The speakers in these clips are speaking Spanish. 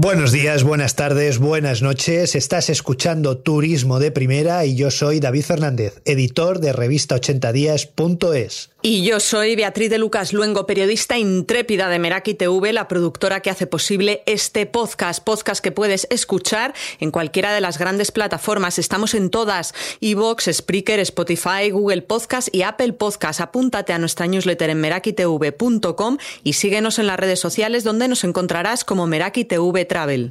Buenos días, buenas tardes, buenas noches. Estás escuchando Turismo de Primera y yo soy David Fernández, editor de revista80días.es. Y yo soy Beatriz de Lucas Luengo, periodista intrépida de Meraki TV, la productora que hace posible este podcast, podcast que puedes escuchar en cualquiera de las grandes plataformas. Estamos en todas, iVoox, Spreaker, Spotify, Google Podcast y Apple Podcast. Apúntate a nuestra newsletter en merakitv.com y síguenos en las redes sociales donde nos encontrarás como Meraki TV Travel.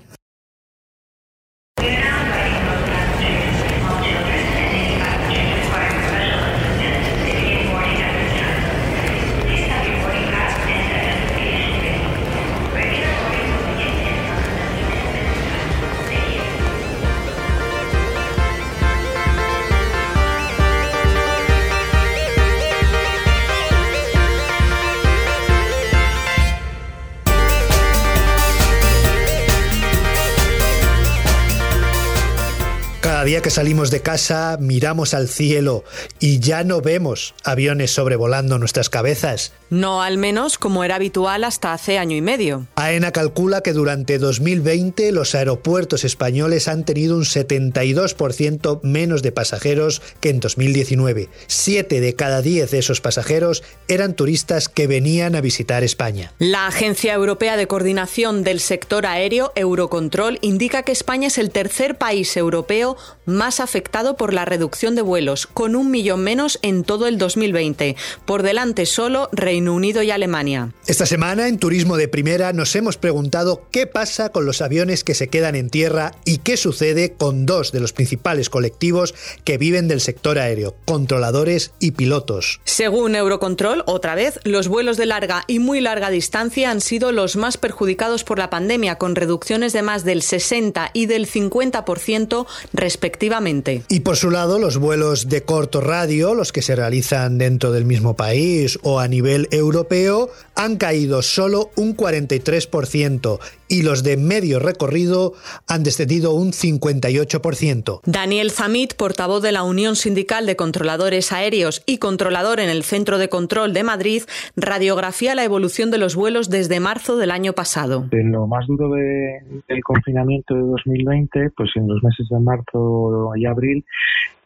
Día que salimos de casa miramos al cielo y ya no vemos aviones sobrevolando nuestras cabezas. No al menos como era habitual hasta hace año y medio. AENA calcula que durante 2020 los aeropuertos españoles han tenido un 72% menos de pasajeros que en 2019. Siete de cada diez de esos pasajeros eran turistas que venían a visitar España. La Agencia Europea de Coordinación del Sector Aéreo, Eurocontrol, indica que España es el tercer país europeo más afectado por la reducción de vuelos, con un millón menos en todo el 2020. Por delante solo Reino Unido y Alemania. Esta semana en Turismo de Primera nos hemos preguntado qué pasa con los aviones que se quedan en tierra y qué sucede con dos de los principales colectivos que viven del sector aéreo, controladores y pilotos. Según Eurocontrol, otra vez, los vuelos de larga y muy larga distancia han sido los más perjudicados por la pandemia, con reducciones de más del 60 y del 50% respectivamente. Y por su lado, los vuelos de corto radio, los que se realizan dentro del mismo país o a nivel europeo, han caído solo un 43% y los de medio recorrido han descendido un 58%. Daniel Zamit, portavoz de la Unión Sindical de Controladores Aéreos y controlador en el Centro de Control de Madrid, radiografía la evolución de los vuelos desde marzo del año pasado. En lo más duro de, del confinamiento de 2020, pues en los meses de marzo y abril,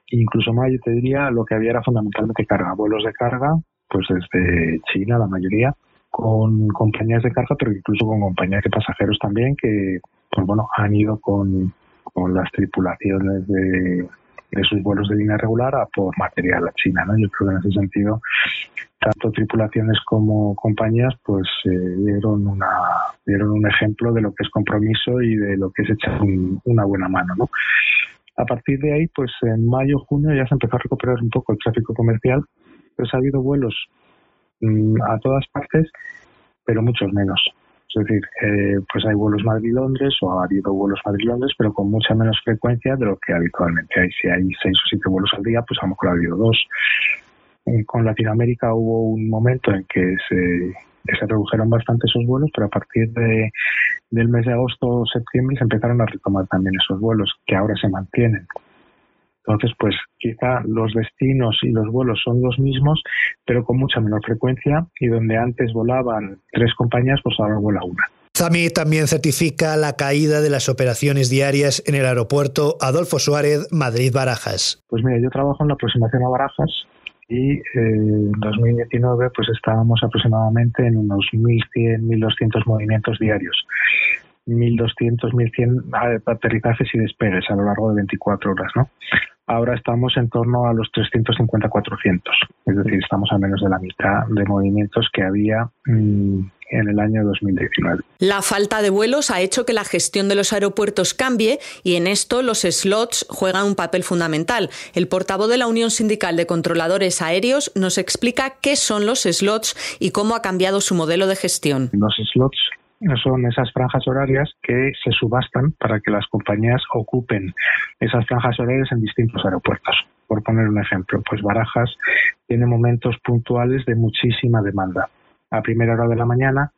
incluso mayo te diría, lo que había era fundamentalmente carga, vuelos de carga, pues desde China la mayoría, con compañías de carga, pero incluso con compañías de pasajeros también, que pues bueno, han ido con, con las tripulaciones de, de sus vuelos de línea regular a por material a China. ¿no? Yo creo que en ese sentido, tanto tripulaciones como compañías pues eh, dieron, una, dieron un ejemplo de lo que es compromiso y de lo que es echar un, una buena mano. ¿no? A partir de ahí, pues en mayo, junio ya se empezó a recuperar un poco el tráfico comercial, pues ha habido vuelos mmm, a todas partes, pero muchos menos. Es decir, eh, pues hay vuelos Madrid-Londres o ha habido vuelos Madrid-Londres, pero con mucha menos frecuencia de lo que habitualmente hay. Si hay seis o siete vuelos al día, pues a lo mejor ha habido dos. Eh, con Latinoamérica hubo un momento en que se, que se redujeron bastante esos vuelos, pero a partir de, del mes de agosto o septiembre se empezaron a retomar también esos vuelos, que ahora se mantienen. Entonces, pues quizá los destinos y los vuelos son los mismos, pero con mucha menor frecuencia y donde antes volaban tres compañías, pues ahora vuela una. Zami también certifica la caída de las operaciones diarias en el aeropuerto Adolfo Suárez Madrid-Barajas. Pues mira, yo trabajo en la aproximación a Barajas y eh, en 2019 pues estábamos aproximadamente en unos 1.100, 1.200 movimientos diarios. 1.200, 1.100 aterrizajes y despegues a lo largo de 24 horas, ¿no? Ahora estamos en torno a los 350-400, es decir, estamos a menos de la mitad de movimientos que había mmm, en el año 2019. La falta de vuelos ha hecho que la gestión de los aeropuertos cambie y en esto los slots juegan un papel fundamental. El portavoz de la Unión Sindical de Controladores Aéreos nos explica qué son los slots y cómo ha cambiado su modelo de gestión. Los slots son esas franjas horarias que se subastan para que las compañías ocupen esas franjas horarias en distintos aeropuertos. Por poner un ejemplo, pues Barajas tiene momentos puntuales de muchísima demanda. A primera hora de la mañana,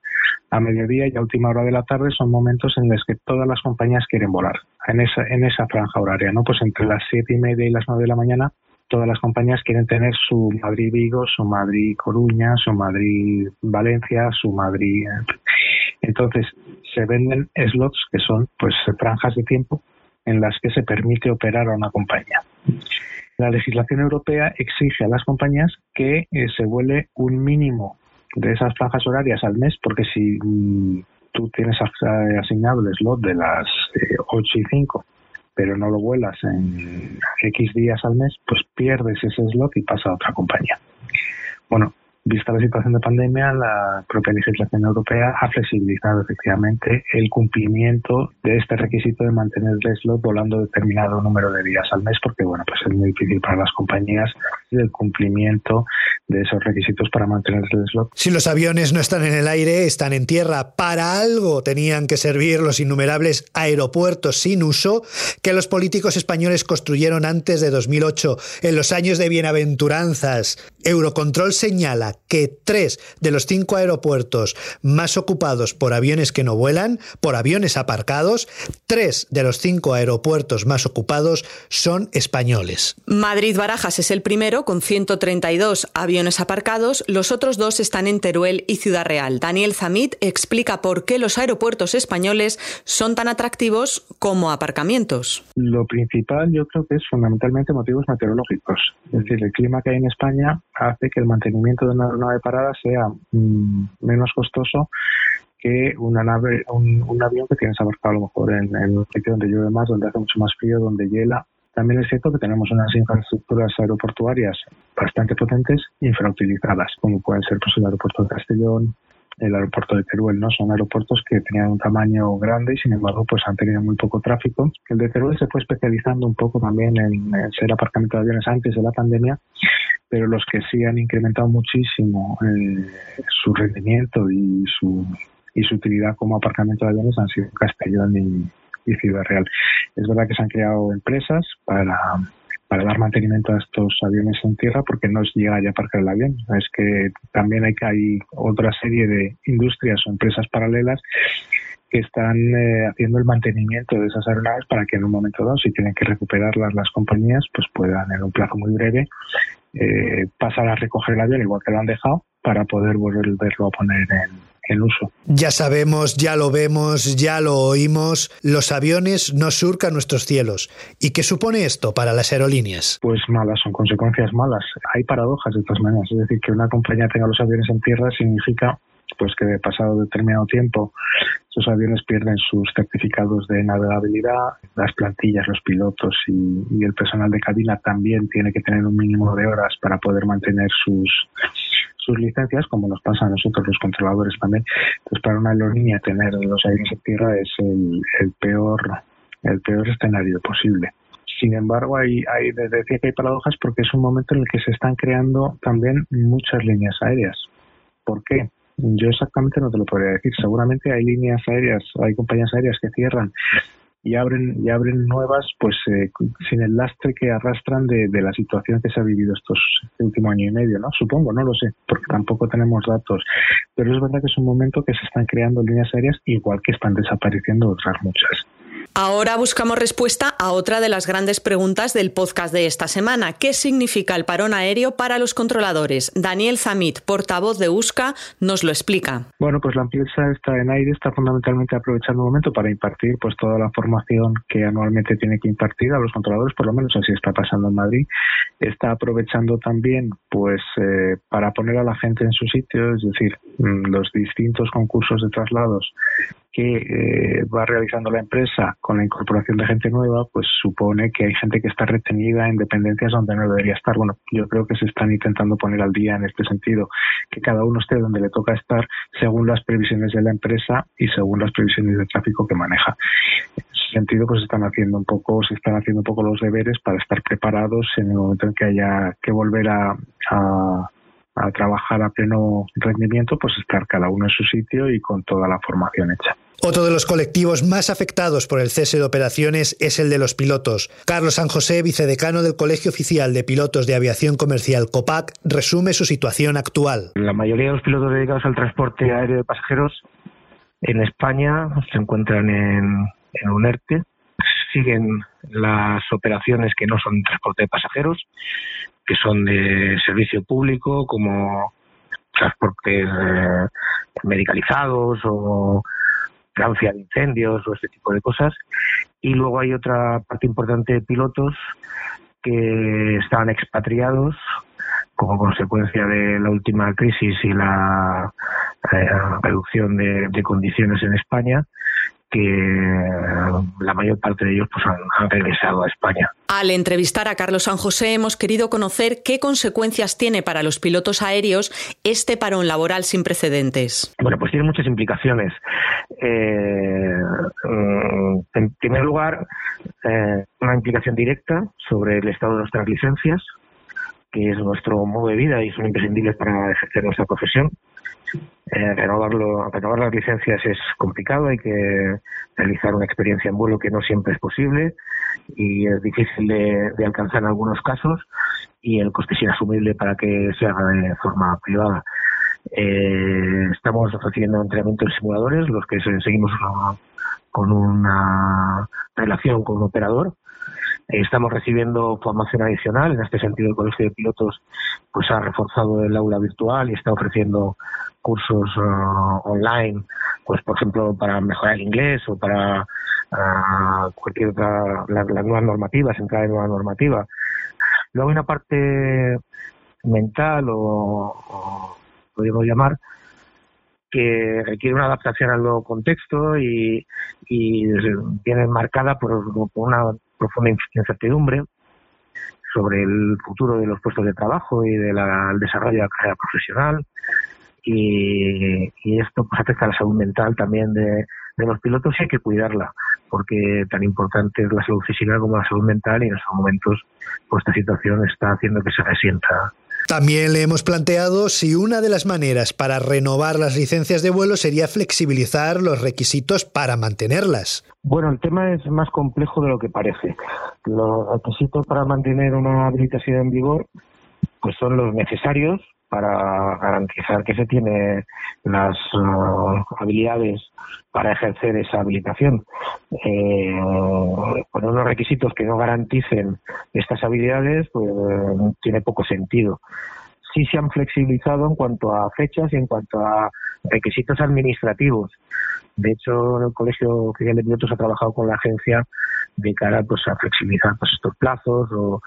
a mediodía y a última hora de la tarde son momentos en los que todas las compañías quieren volar en esa, en esa franja horaria, ¿no? Pues entre las siete y media y las nueve de la mañana todas las compañías quieren tener su Madrid-Vigo, su Madrid-Coruña, su Madrid-Valencia, su Madrid. Entonces, se venden slots que son pues franjas de tiempo en las que se permite operar a una compañía. La legislación europea exige a las compañías que eh, se vuele un mínimo de esas franjas horarias al mes, porque si mm, tú tienes asignado el slot de las 8 eh, y 5, pero no lo vuelas en X días al mes, pues pierdes ese slot y pasa a otra compañía. Bueno, Vista la situación de pandemia, la propia legislación europea ha flexibilizado efectivamente el cumplimiento de este requisito de mantener el slot volando determinado número de días al mes, porque bueno, pues es muy difícil para las compañías el cumplimiento de esos requisitos para mantener el slot. Si los aviones no están en el aire, están en tierra. Para algo tenían que servir los innumerables aeropuertos sin uso que los políticos españoles construyeron antes de 2008, en los años de bienaventuranzas. Eurocontrol señala que tres de los cinco aeropuertos más ocupados por aviones que no vuelan, por aviones aparcados, tres de los cinco aeropuertos más ocupados son españoles. Madrid-Barajas es el primero, con 132 aviones aparcados. Los otros dos están en Teruel y Ciudad Real. Daniel Zamit explica por qué los aeropuertos españoles son tan atractivos como aparcamientos. Lo principal yo creo que es fundamentalmente motivos meteorológicos. Es decir, el clima que hay en España hace que el mantenimiento de una nave parada sea mm, menos costoso que una nave, un, avión que tienes abarcado a lo mejor en, en, un sitio donde llueve más, donde hace mucho más frío, donde hiela. También es cierto que tenemos unas infraestructuras aeroportuarias bastante potentes infrautilizadas, como pueden ser pues, el aeropuerto de Castellón, el aeropuerto de Teruel, ¿no? Son aeropuertos que tenían un tamaño grande y sin embargo pues han tenido muy poco tráfico. El de Teruel se fue especializando un poco también en, ser aparcamiento de aviones antes de la pandemia, pero los que sí han incrementado muchísimo eh, su rendimiento y su, y su utilidad como aparcamiento de aviones han sido Castellón y, Ciudad Real. Es verdad que se han creado empresas para dar mantenimiento a estos aviones en tierra porque no llega ya a aparcar el avión. Es que también hay, hay otra serie de industrias o empresas paralelas que están eh, haciendo el mantenimiento de esas aeronaves para que en un momento dado, si tienen que recuperarlas las compañías, pues puedan en un plazo muy breve eh, pasar a recoger el avión igual que lo han dejado para poder volverlo a poner en, uso. Ya sabemos, ya lo vemos, ya lo oímos, los aviones no surcan nuestros cielos. ¿Y qué supone esto para las aerolíneas? Pues malas, son consecuencias malas. Hay paradojas de todas maneras, es decir, que una compañía tenga los aviones en tierra significa pues que de pasado determinado tiempo esos aviones pierden sus certificados de navegabilidad, las plantillas, los pilotos y, el personal de cabina también tiene que tener un mínimo de horas para poder mantener sus sus licencias, como nos pasa a nosotros los controladores también. Entonces, para una aerolínea tener los aviones en tierra es el, el peor el peor escenario posible. Sin embargo, hay, hay, decía que hay paradojas porque es un momento en el que se están creando también muchas líneas aéreas. ¿Por qué? Yo exactamente no te lo podría decir. Seguramente hay líneas aéreas, hay compañías aéreas que cierran y abren y abren nuevas pues eh, sin el lastre que arrastran de, de, la situación que se ha vivido estos este último año y medio no supongo no lo sé porque tampoco tenemos datos. Pero es verdad que es un momento que se están creando líneas aéreas igual que están desapareciendo otras muchas Ahora buscamos respuesta a otra de las grandes preguntas del podcast de esta semana. ¿Qué significa el parón aéreo para los controladores? Daniel Zamit, portavoz de USCA, nos lo explica. Bueno, pues la empresa está en aire, está fundamentalmente aprovechando el momento para impartir pues toda la formación que anualmente tiene que impartir a los controladores, por lo menos así está pasando en Madrid. Está aprovechando también pues eh, para poner a la gente en su sitio, es decir, mm, los distintos concursos de traslados que eh, va realizando la empresa con la incorporación de gente nueva, pues supone que hay gente que está retenida en dependencias donde no debería estar. Bueno, yo creo que se están intentando poner al día en este sentido, que cada uno esté donde le toca estar según las previsiones de la empresa y según las previsiones de tráfico que maneja. En ese sentido, pues están haciendo un poco, se están haciendo un poco los deberes para estar preparados en el momento en que haya que volver a, a a trabajar a pleno rendimiento, pues estar cada uno en su sitio y con toda la formación hecha. Otro de los colectivos más afectados por el cese de operaciones es el de los pilotos. Carlos San José, vicedecano del Colegio Oficial de Pilotos de Aviación Comercial COPAC, resume su situación actual. La mayoría de los pilotos dedicados al transporte aéreo de pasajeros en España se encuentran en, en un ERTE, siguen las operaciones que no son transporte de pasajeros, que son de servicio público, como transportes eh, medicalizados o, vigilancia de incendios o este tipo de cosas. Y luego hay otra parte importante de pilotos que estaban expatriados como consecuencia de la última crisis y la eh, reducción de, condiciones en España que la mayor parte de ellos pues, han, regresado a España. Al entrevistar a Carlos San José hemos querido conocer qué consecuencias tiene para los pilotos aéreos este parón laboral sin precedentes. Bueno, pues tiene muchas implicaciones. Eh, mm, en primer lugar, eh, una implicación directa sobre el estado de nuestras licencias, que es nuestro modo de vida y son imprescindibles para ejercer nuestra profesión. Eh, renovarlo, renovar las licencias es complicado, hay que realizar una experiencia en vuelo que no siempre es posible y es difícil de, alcanzar en algunos casos y el coste es inasumible para que se haga de forma privada. Eh, estamos ofreciendo entrenamiento en simuladores, los que seguimos con una relación con un operador Estamos recibiendo formación adicional. En este sentido, el Colegio de Pilotos pues ha reforzado el aula virtual y está ofreciendo cursos uh, online, pues por ejemplo, para mejorar el inglés o para uh, cualquier otra, las, nuevas normativas, entrar en nueva normativa. Luego hay una parte mental o, o podríamos llamar, que requiere una adaptación al nuevo contexto y, y viene marcada por, por, una profunda incertidumbre sobre el futuro de los puestos de trabajo y del desarrollo de la carrera profesional. Y, esto pues, afecta a la salud mental también de, los pilotos y hay que cuidarla, porque tan importante es la salud física como la salud mental y en estos momentos pues, esta situación está haciendo que se resienta también le hemos planteado si una de las maneras para renovar las licencias de vuelo sería flexibilizar los requisitos para mantenerlas. Bueno, el tema es más complejo de lo que parece. Los requisitos para mantener una habilitación en vigor pues son los necesarios para garantizar que se tiene las uh, habilidades para ejercer esa habilitación. Eh, poner unos requisitos que no garanticen estas habilidades, pues tiene poco sentido. Sí se han flexibilizado en cuanto a fechas y en cuanto a requisitos administrativos. De hecho, el Colegio Oficial de Pilotos ha trabajado con la agencia de cara pues, a flexibilizar pues, estos plazos o,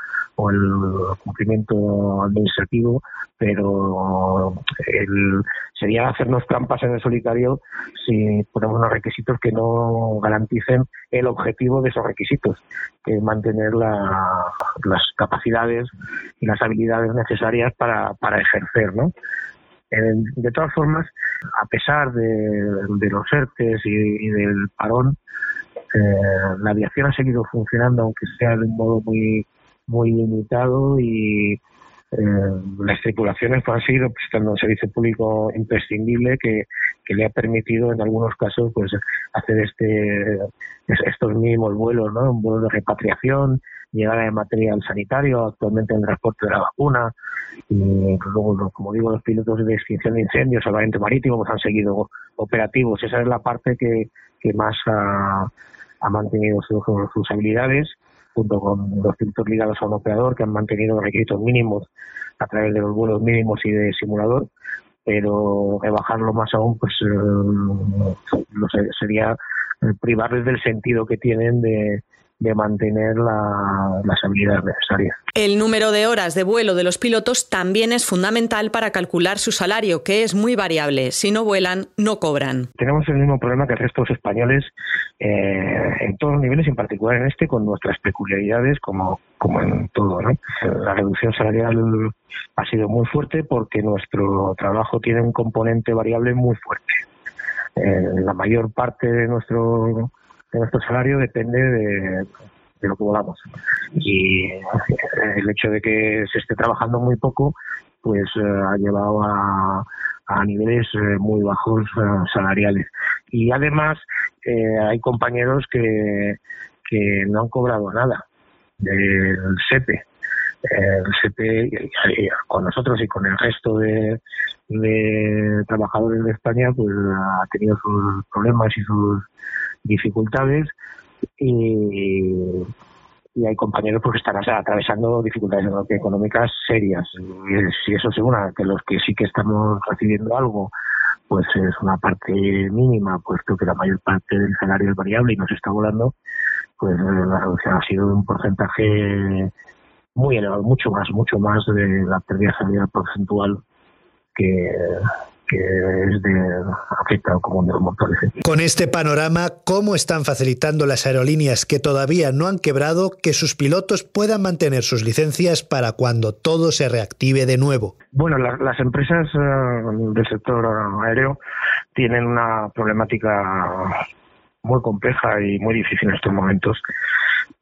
el cumplimiento administrativo, pero el, sería hacernos trampas en el solitario si ponemos unos requisitos que no garanticen el objetivo de esos requisitos, que es mantener las capacidades y las habilidades necesarias para, para ejercer, ¿no? de todas formas, a pesar de, los ERTES y, del parón, eh, la aviación ha seguido funcionando, aunque sea de un modo muy, muy limitado y eh, las tripulaciones pues, han seguido prestando un servicio público imprescindible que, que, le ha permitido en algunos casos pues hacer este estos mínimos vuelos, ¿no? Un vuelo de repatriación, llegada de material sanitario, actualmente el transporte de la vacuna, y luego, como digo, los pilotos de extinción de incendios, salvamento marítimo, pues han seguido operativos. Esa es la parte que, más ha, mantenido sus, habilidades, junto con los pilotos ligados a un operador que han mantenido los requisitos mínimos a través de los vuelos mínimos y de simulador, pero rebajarlo más aún, pues eh, sería privarles del sentido que tienen de, de mantener las habilidades necesarias. El número de horas de vuelo de los pilotos también es fundamental para calcular su salario, que es muy variable. Si no vuelan, no cobran. Tenemos el mismo problema que el resto de los españoles eh, en todos los niveles, en particular en este, con nuestras peculiaridades, como, como en todo. La reducción salarial ha sido muy fuerte porque nuestro trabajo tiene un componente variable muy fuerte. Eh, la mayor parte de nuestro nuestro salario depende de, lo que volamos. Y el hecho de que se esté trabajando muy poco, pues eh, ha llevado a, a niveles eh, muy bajos eh, salariales. Y además hay compañeros que, que no han cobrado nada del SEPE. El SEPE con nosotros y con el resto de, trabajadores de España pues ha tenido sus problemas y sus dificultades y, hay compañeros pues, que están atravesando dificultades económicas serias. Y si eso se una que los que sí que estamos recibiendo algo pues es una parte mínima, puesto que la mayor parte del salario es variable y no se está volando, pues eh, la reducción ha sido un porcentaje muy elevado, mucho más, mucho más de la pérdida salarial porcentual que, que es de afecta como de los motores. Con este panorama, ¿cómo están facilitando las aerolíneas que todavía no han quebrado que sus pilotos puedan mantener sus licencias para cuando todo se reactive de nuevo? Bueno, las empresas eh, del sector aéreo tienen una problemática muy compleja y muy difícil en estos momentos.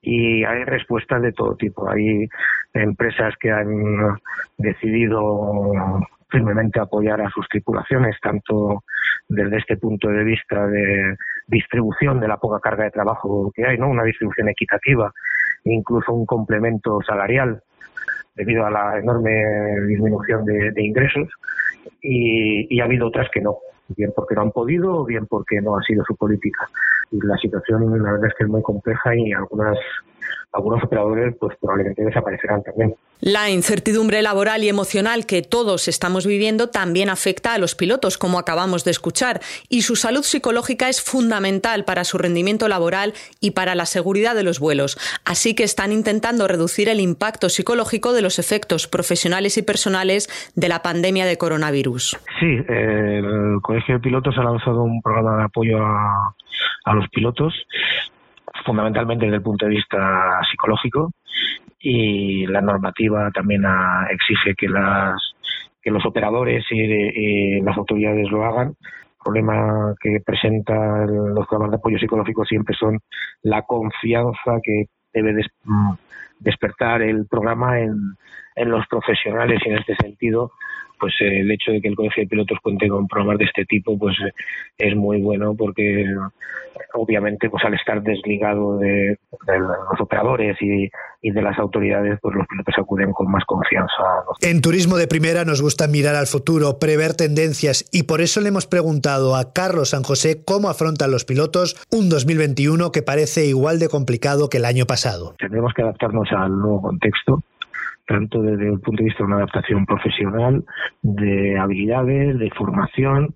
Y hay respuestas de todo tipo. Hay empresas que han decidido firmemente apoyar a sus tripulaciones, tanto desde este punto de vista de distribución de la poca carga de trabajo que hay, ¿no? Una distribución equitativa, incluso un complemento salarial debido a la enorme disminución de, ingresos y, ha habido otras que no, bien porque no han podido o bien porque no ha sido su política. Y la situación la verdad es que es muy compleja y algunas algunos operadores pues probablemente desaparecerán también. La incertidumbre laboral y emocional que todos estamos viviendo también afecta a los pilotos, como acabamos de escuchar, y su salud psicológica es fundamental para su rendimiento laboral y para la seguridad de los vuelos. Así que están intentando reducir el impacto psicológico de los efectos profesionales y personales de la pandemia de coronavirus. Sí, el Colegio de Pilotos ha lanzado un programa de apoyo a, a los pilotos fundamentalmente desde el punto de vista psicológico y la normativa también exige que las que los operadores y, las autoridades lo hagan. El problema que presentan los programas de apoyo psicológico siempre son la confianza que debe despertar el programa en, en los profesionales. Y en este sentido pues eh, el hecho de que el colegio de pilotos cuente con programas de este tipo pues eh, es muy bueno porque obviamente pues al estar desligado de, los operadores y, de las autoridades pues los pilotos acuden con más confianza. En turismo de primera nos gusta mirar al futuro, prever tendencias y por eso le hemos preguntado a Carlos San José cómo afrontan los pilotos un 2021 que parece igual de complicado que el año pasado. Tendremos que adaptarnos al nuevo contexto tanto desde el punto de vista de una adaptación profesional, de habilidades, de formación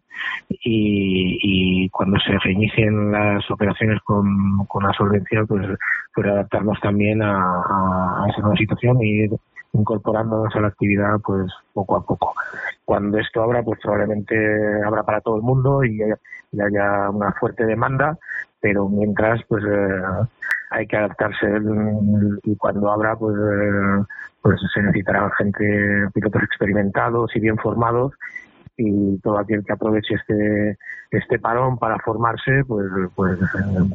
y, cuando se reinicien las operaciones con, con la solvencia, pues, pues adaptarnos también a, a, esa nueva situación y ir incorporándonos a la actividad pues poco a poco. Cuando esto abra, pues probablemente habrá para todo el mundo y, haya una fuerte demanda, pero mientras pues eh, hay que adaptarse y cuando abra pues eh, pues se necesitará gente, pilotos experimentados y bien formados y todo aquel que aproveche este este parón para formarse, pues, pues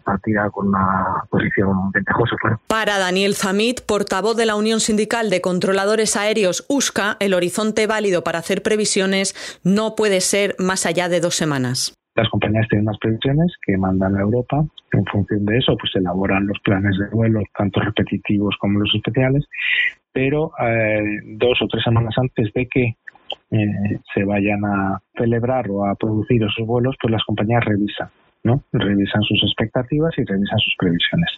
partirá con una posición ventajosa. Para Daniel Zamit, portavoz de la Unión Sindical de Controladores Aéreos USCA, el horizonte válido para hacer previsiones no puede ser más allá de dos semanas. Las compañías tienen unas previsiones que mandan a Europa. En función de eso, pues elaboran los planes de vuelo, tanto repetitivos como los especiales. Pero eh, dos o tres semanas antes de que eh, se vayan a celebrar o a producir esos vuelos, pues las compañías revisan, ¿no? Revisan sus expectativas y revisan sus previsiones.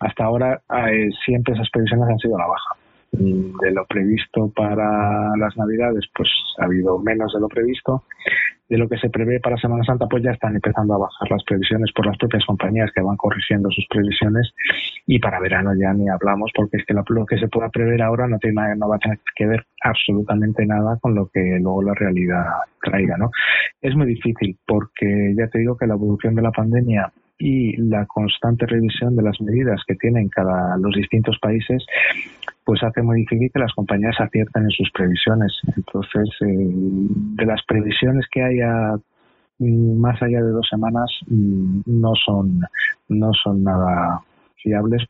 Hasta ahora eh, siempre esas previsiones han sido a la baja de lo previsto para las navidades, pues ha habido menos de lo previsto. De lo que se prevé para Semana Santa, pues ya están empezando a bajar las previsiones por las propias compañías que van corrigiendo sus previsiones. Y para verano ya ni hablamos, porque es que lo, que se pueda prever ahora no, tiene, no va a tener que ver absolutamente nada con lo que luego la realidad traiga, ¿no? Es muy difícil, porque ya te digo que la evolución de la pandemia y la constante revisión de las medidas que tienen cada los distintos países pues hace muy difícil que las compañías acierten en sus previsiones. Entonces, eh, de las previsiones que haya mm, más allá de dos semanas mm, no son no son nada fiables.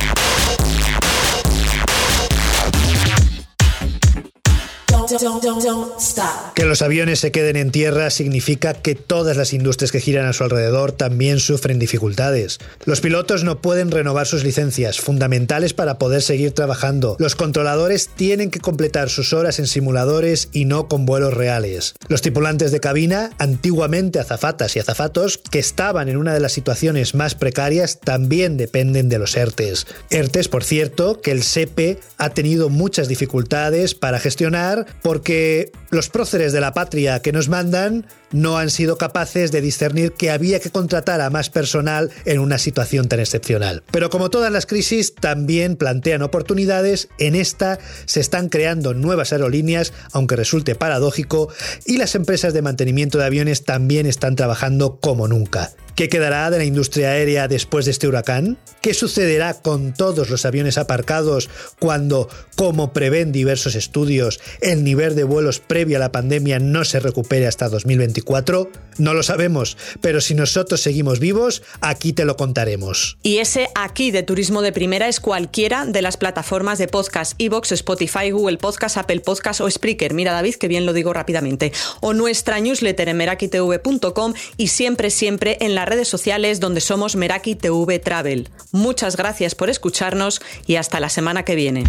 Que los aviones se queden en tierra significa que todas las industrias que giran a su alrededor también sufren dificultades. Los pilotos no pueden renovar sus licencias, fundamentales para poder seguir trabajando. Los controladores tienen que completar sus horas en simuladores y no con vuelos reales. Los tripulantes de cabina, antiguamente azafatas y azafatos, que estaban en una de las situaciones más precarias, también dependen de los ERTES. ERTES, por cierto, que el SEPE ha tenido muchas dificultades para gestionar porque los próceres de la patria que nos mandan no han sido capaces de discernir que había que contratar a más personal en una situación tan excepcional. Pero como todas las crisis también plantean oportunidades, en esta se están creando nuevas aerolíneas, aunque resulte paradójico, y las empresas de mantenimiento de aviones también están trabajando como nunca. ¿Qué quedará de la industria aérea después de este huracán? ¿Qué sucederá con todos los aviones aparcados cuando, como prevén diversos estudios, el nivel de vuelos previo a la pandemia no se recupere hasta 2024? No lo sabemos, pero si nosotros seguimos vivos, aquí te lo contaremos. Y ese aquí de Turismo de Primera es cualquiera de las plataformas de podcast, Evox, Spotify, Google Podcast, Apple Podcast o Spreaker. Mira David, que bien lo digo rápidamente. O nuestra newsletter en merakitv.com y siempre, siempre en la redes sociales donde somos Meraki TV Travel. Muchas gracias por escucharnos y hasta la semana que viene.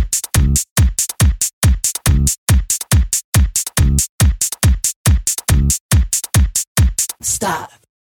Stop.